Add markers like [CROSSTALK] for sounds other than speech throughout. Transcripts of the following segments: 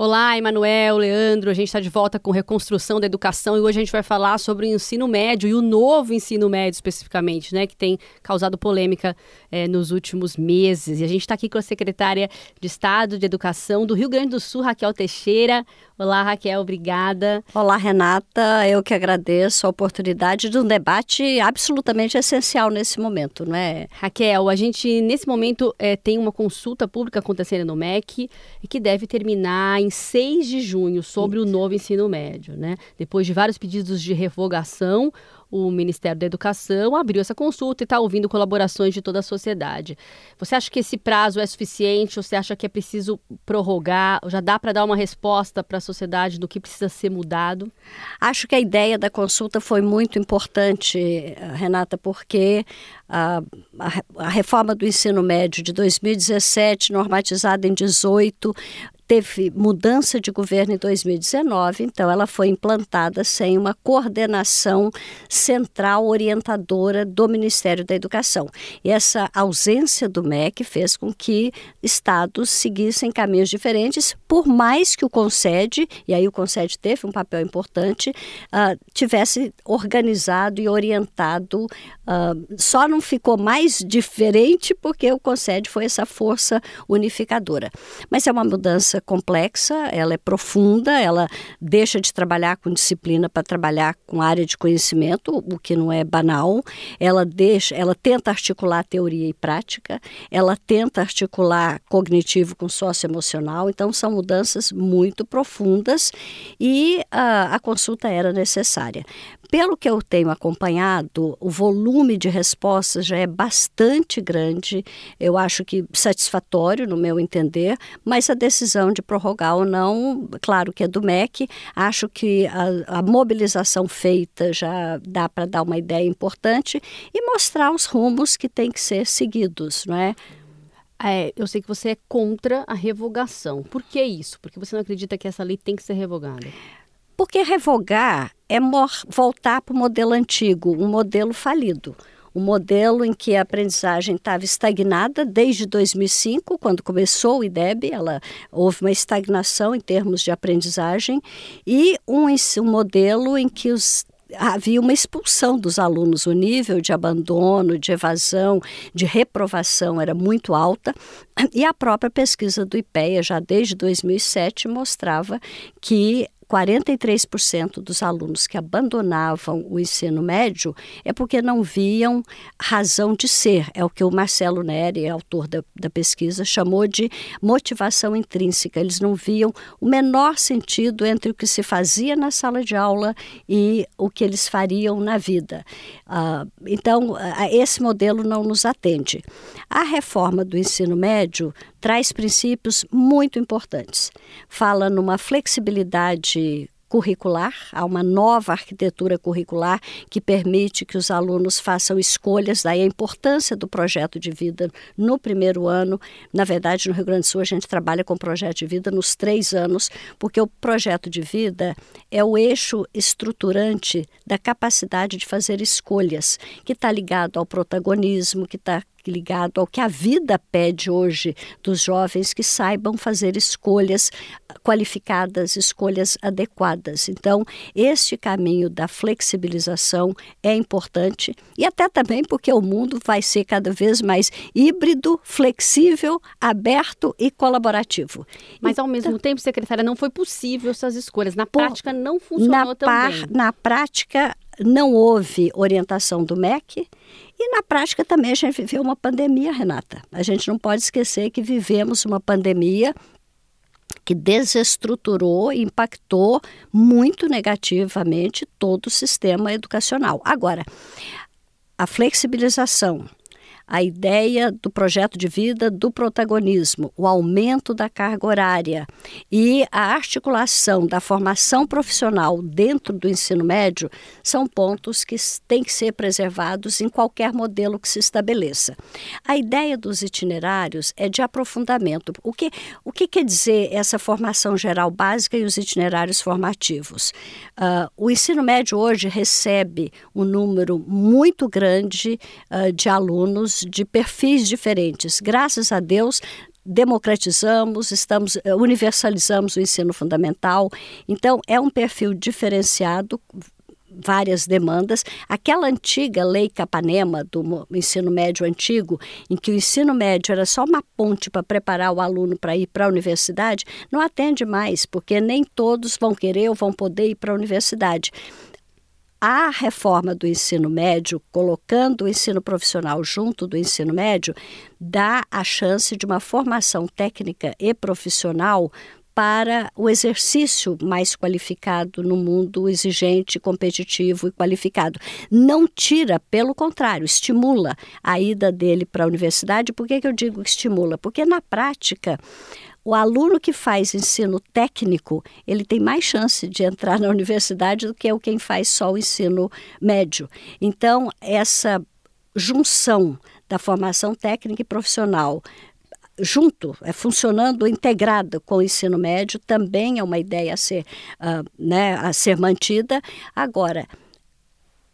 Olá, Emanuel, Leandro. A gente está de volta com reconstrução da educação e hoje a gente vai falar sobre o ensino médio e o novo ensino médio especificamente, né, que tem causado polêmica é, nos últimos meses. E a gente está aqui com a secretária de Estado de Educação do Rio Grande do Sul, Raquel Teixeira. Olá, Raquel, obrigada. Olá, Renata. Eu que agradeço a oportunidade de um debate absolutamente essencial nesse momento, não é? Raquel, a gente nesse momento é, tem uma consulta pública acontecendo no MEC e que deve terminar em 6 de junho sobre Isso. o novo ensino médio, né? Depois de vários pedidos de revogação, o Ministério da Educação abriu essa consulta e está ouvindo colaborações de toda a sociedade. Você acha que esse prazo é suficiente ou você acha que é preciso prorrogar? Já dá para dar uma resposta para a sociedade do que precisa ser mudado? Acho que a ideia da consulta foi muito importante, Renata, porque a, a, a reforma do ensino médio de 2017, normatizada em 18, teve mudança de governo em 2019, então ela foi implantada sem uma coordenação central orientadora do Ministério da Educação. E essa ausência do MEC fez com que estados seguissem caminhos diferentes, por mais que o CONSED, e aí o CONSED teve um papel importante, uh, tivesse organizado e orientado. Uh, só não ficou mais diferente porque o CONSED foi essa força unificadora. Mas é uma mudança complexa, ela é profunda, ela deixa de trabalhar com disciplina para trabalhar com área de conhecimento, o que não é banal. Ela deixa, ela tenta articular teoria e prática, ela tenta articular cognitivo com socioemocional. Então são mudanças muito profundas e a, a consulta era necessária. Pelo que eu tenho acompanhado, o volume de respostas já é bastante grande, eu acho que satisfatório, no meu entender, mas a decisão de prorrogar ou não, claro que é do MEC, acho que a, a mobilização feita já dá para dar uma ideia importante e mostrar os rumos que têm que ser seguidos, não é? É, eu sei que você é contra a revogação. Por que isso? Porque você não acredita que essa lei tem que ser revogada? Porque revogar é voltar para o modelo antigo, um modelo falido. Um modelo em que a aprendizagem estava estagnada desde 2005, quando começou o IDEB, ela, houve uma estagnação em termos de aprendizagem, e um, um modelo em que os havia uma expulsão dos alunos, o nível de abandono, de evasão, de reprovação era muito alta, e a própria pesquisa do IPEA, já desde 2007, mostrava que 43% dos alunos que abandonavam o ensino médio é porque não viam razão de ser. É o que o Marcelo Neri, autor da, da pesquisa, chamou de motivação intrínseca. Eles não viam o menor sentido entre o que se fazia na sala de aula e o que eles fariam na vida. Uh, então, uh, esse modelo não nos atende. A reforma do ensino médio traz princípios muito importantes. Fala numa flexibilidade curricular, há uma nova arquitetura curricular que permite que os alunos façam escolhas, daí a importância do projeto de vida no primeiro ano. Na verdade, no Rio Grande do Sul, a gente trabalha com projeto de vida nos três anos, porque o projeto de vida é o eixo estruturante da capacidade de fazer escolhas, que está ligado ao protagonismo, que está ligado ao que a vida pede hoje dos jovens que saibam fazer escolhas qualificadas, escolhas adequadas. Então, este caminho da flexibilização é importante e até também porque o mundo vai ser cada vez mais híbrido, flexível, aberto e colaborativo. Mas então, ao mesmo tempo, secretária, não foi possível essas escolhas. Na prática não funcionou na também. na prática não houve orientação do MEC e na prática também a gente viveu uma pandemia, Renata. A gente não pode esquecer que vivemos uma pandemia que desestruturou e impactou muito negativamente todo o sistema educacional. Agora, a flexibilização a ideia do projeto de vida do protagonismo, o aumento da carga horária e a articulação da formação profissional dentro do ensino médio são pontos que têm que ser preservados em qualquer modelo que se estabeleça. A ideia dos itinerários é de aprofundamento. O que, o que quer dizer essa formação geral básica e os itinerários formativos? Uh, o ensino médio hoje recebe um número muito grande uh, de alunos de perfis diferentes. Graças a Deus, democratizamos, estamos eh, universalizamos o ensino fundamental. Então é um perfil diferenciado várias demandas. Aquela antiga lei Capanema do ensino médio antigo, em que o ensino médio era só uma ponte para preparar o aluno para ir para a universidade, não atende mais, porque nem todos vão querer ou vão poder ir para a universidade. A reforma do ensino médio, colocando o ensino profissional junto do ensino médio, dá a chance de uma formação técnica e profissional para o exercício mais qualificado no mundo exigente, competitivo e qualificado. Não tira, pelo contrário, estimula a ida dele para a universidade. Por que, que eu digo estimula? Porque na prática, o aluno que faz ensino técnico, ele tem mais chance de entrar na [LAUGHS] universidade do que o quem faz só o ensino médio. Então, essa junção da formação técnica e profissional junto, é, funcionando integrado com o ensino médio, também é uma ideia a ser, uh, né, a ser mantida. Agora,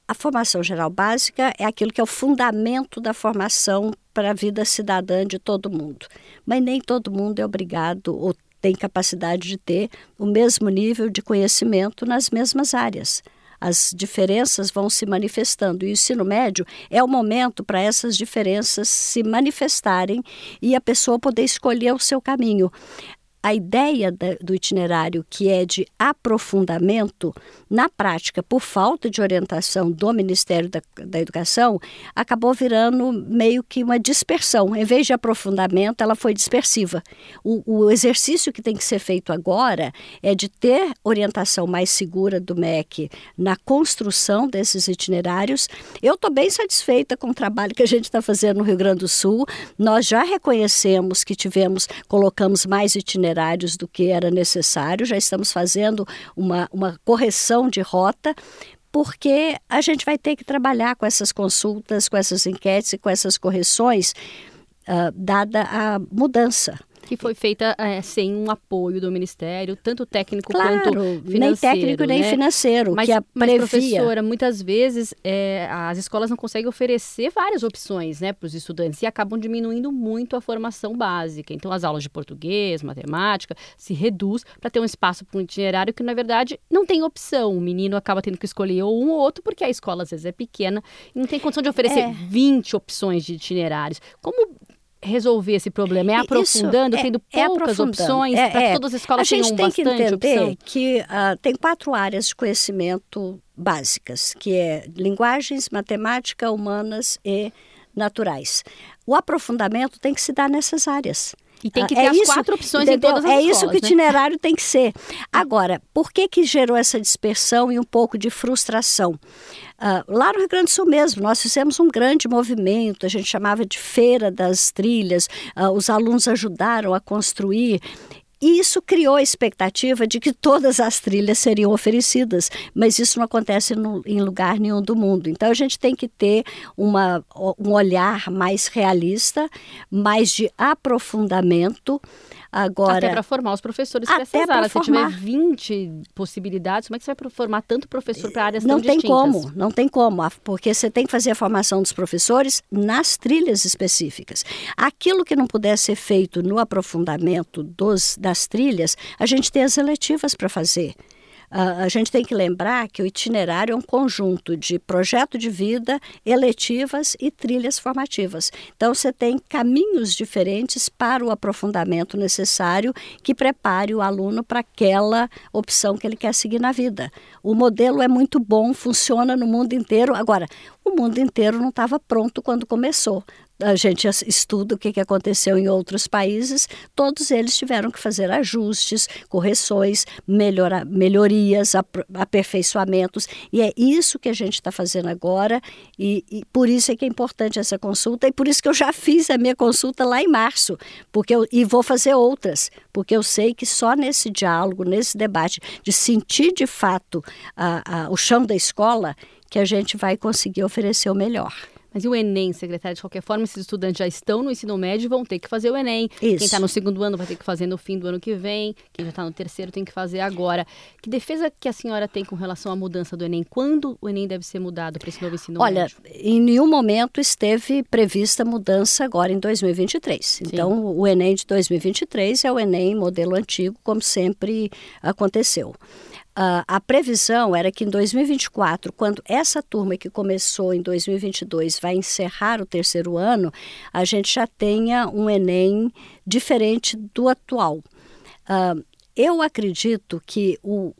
a formação geral básica é aquilo que é o fundamento da formação para a vida cidadã de todo mundo. Mas nem todo mundo é obrigado ou tem capacidade de ter o mesmo nível de conhecimento nas mesmas áreas as diferenças vão se manifestando. E o ensino médio é o momento para essas diferenças se manifestarem e a pessoa poder escolher o seu caminho a ideia do itinerário, que é de aprofundamento, na prática, por falta de orientação do Ministério da, da, Educação, acabou virando meio que uma dispersão. Em vez de aprofundamento, ela foi dispersiva. O, o exercício que tem que ser feito agora é de ter orientação mais segura do MEC na construção desses itinerários. Eu estou bem satisfeita com o trabalho que a gente está fazendo no Rio Grande do Sul. Nós já reconhecemos que tivemos, colocamos mais itinerários itinerários do que era necessário, já estamos fazendo uma, uma correção de rota, porque a gente vai ter que trabalhar com essas consultas, com essas enquetes e com essas correções, uh, dada a mudança que foi feita é, sem um apoio do Ministério, tanto técnico claro, quanto financeiro. Nem técnico né? nem financeiro. Mas, que a mas professora, muitas vezes é, as escolas não conseguem oferecer várias opções né, para os estudantes e acabam diminuindo muito a formação básica. Então, as aulas de português, matemática, se reduz para ter um espaço para um itinerário que, na verdade, não tem opção. O menino acaba tendo que escolher ou um ou outro, porque a escola às vezes é pequena e não tem condição de oferecer é. 20 opções de itinerários. Como resolver esse problema? É aprofundando, é, tendo é poucas opções é, para é. todas as escolas tenham bastante opção? A gente tem que entender opção? que uh, tem quatro áreas de conhecimento básicas, que é linguagens, matemática, humanas e naturais. O aprofundamento tem que se dar nessas áreas. E tem que ah, ter é as isso, quatro opções entendeu? em todas as É escolas, isso que o né? itinerário tem que ser. Agora, por que que gerou essa dispersão e um pouco de frustração? Uh, lá no Rio Grande do Sul mesmo, nós fizemos um grande movimento, a gente chamava de Feira das Trilhas, uh, os alunos ajudaram a construir e isso criou a expectativa de que todas as trilhas seriam oferecidas, mas isso não acontece no, em lugar nenhum do mundo. Então a gente tem que ter uma, um olhar mais realista, mais de aprofundamento Agora, até para formar os professores para essas áreas. Se tiver 20 possibilidades, como é que você vai formar tanto professor para áreas não tão tem distintas? como, não tem como, porque você tem que fazer a formação dos professores nas trilhas específicas. Aquilo que não puder ser feito no aprofundamento dos, das trilhas, a gente tem as eletivas para fazer. Uh, a gente tem que lembrar que o itinerário é um conjunto de projeto de vida, eletivas e trilhas formativas. Então, você tem caminhos diferentes para o aprofundamento necessário que prepare o aluno para aquela opção que ele quer seguir na vida. O modelo é muito bom, funciona no mundo inteiro. Agora, o mundo inteiro não estava pronto quando começou a gente estuda o que aconteceu em outros países, todos eles tiveram que fazer ajustes, correções, melhora, melhorias, aperfeiçoamentos, e é isso que a gente está fazendo agora, e, e, por isso é que é importante essa consulta, e por isso que eu já fiz a minha consulta lá em março, porque eu, e vou fazer outras, porque eu sei que só nesse diálogo, nesse debate, de sentir de fato a, a, o chão da escola, que a gente vai conseguir oferecer o melhor. Mas e o Enem, secretária? De qualquer forma, esses estudantes já estão no ensino médio e vão ter que fazer o Enem. Isso. Quem está no segundo ano vai ter que fazer no fim do ano que vem. Quem já está no terceiro tem que fazer agora. Que defesa que a senhora tem com relação à mudança do Enem? Quando o Enem deve ser mudado para esse novo ensino Olha, médio? Olha, em nenhum momento esteve prevista mudança agora em 2023. Sim. Então, o Enem de 2023 é o Enem modelo antigo, como sempre aconteceu. Uh, a previsão era que em 2024, quando essa turma que começou em 2022 vai encerrar o terceiro ano, a gente já tenha um Enem diferente do atual. Uh, eu acredito que o,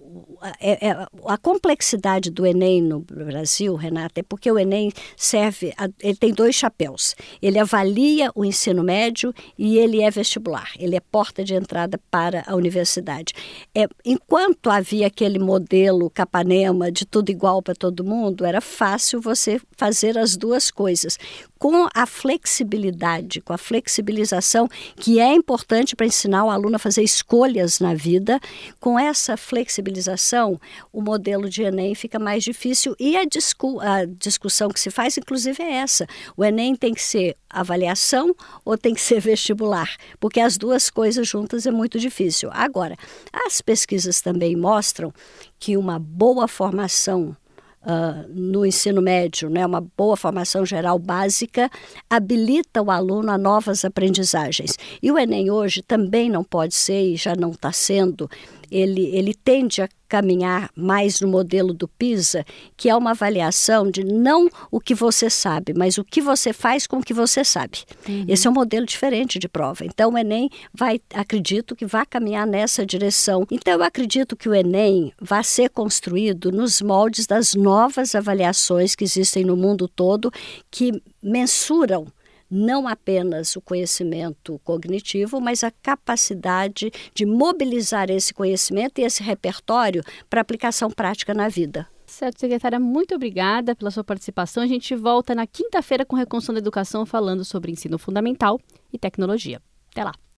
é, é, a complexidade do Enem no Brasil, Renata, é porque o Enem serve, a, ele tem dois chapéus. Ele avalia o ensino médio e ele é vestibular. Ele é porta de entrada para a universidade. É, enquanto havia aquele modelo Capanema de tudo igual para todo mundo, era fácil você fazer as duas coisas com a flexibilidade, com a flexibilização que é importante para ensinar o aluno a fazer escolhas na vida, com essa flexibilização, o modelo de Enem fica mais difícil e a, discu a discussão que se faz, inclusive, é essa. O Enem tem que ser avaliação ou tem que ser vestibular? Porque as duas coisas juntas é muito difícil. Agora, as pesquisas também mostram que uma boa formação uh, no ensino médio, né, uma boa formação geral básica, habilita o aluno a novas aprendizagens. E o Enem hoje também não pode ser, e já não está sendo, ele, ele tende a caminhar mais no modelo do PISA, que é uma avaliação de não o que você sabe, mas o que você faz com o que você sabe. Uhum. Esse é um modelo diferente de prova. Então, o Enem vai, acredito que vai caminhar nessa direção. Então, eu acredito que o Enem vai ser construído nos moldes das novas avaliações que existem no mundo todo, que mensuram não apenas o conhecimento cognitivo, mas a capacidade de mobilizar esse conhecimento e esse repertório para aplicação prática na vida. Certo, secretária, muito obrigada pela sua participação. A gente volta na quinta-feira com Reconstrução da Educação falando sobre ensino fundamental e tecnologia. Até lá.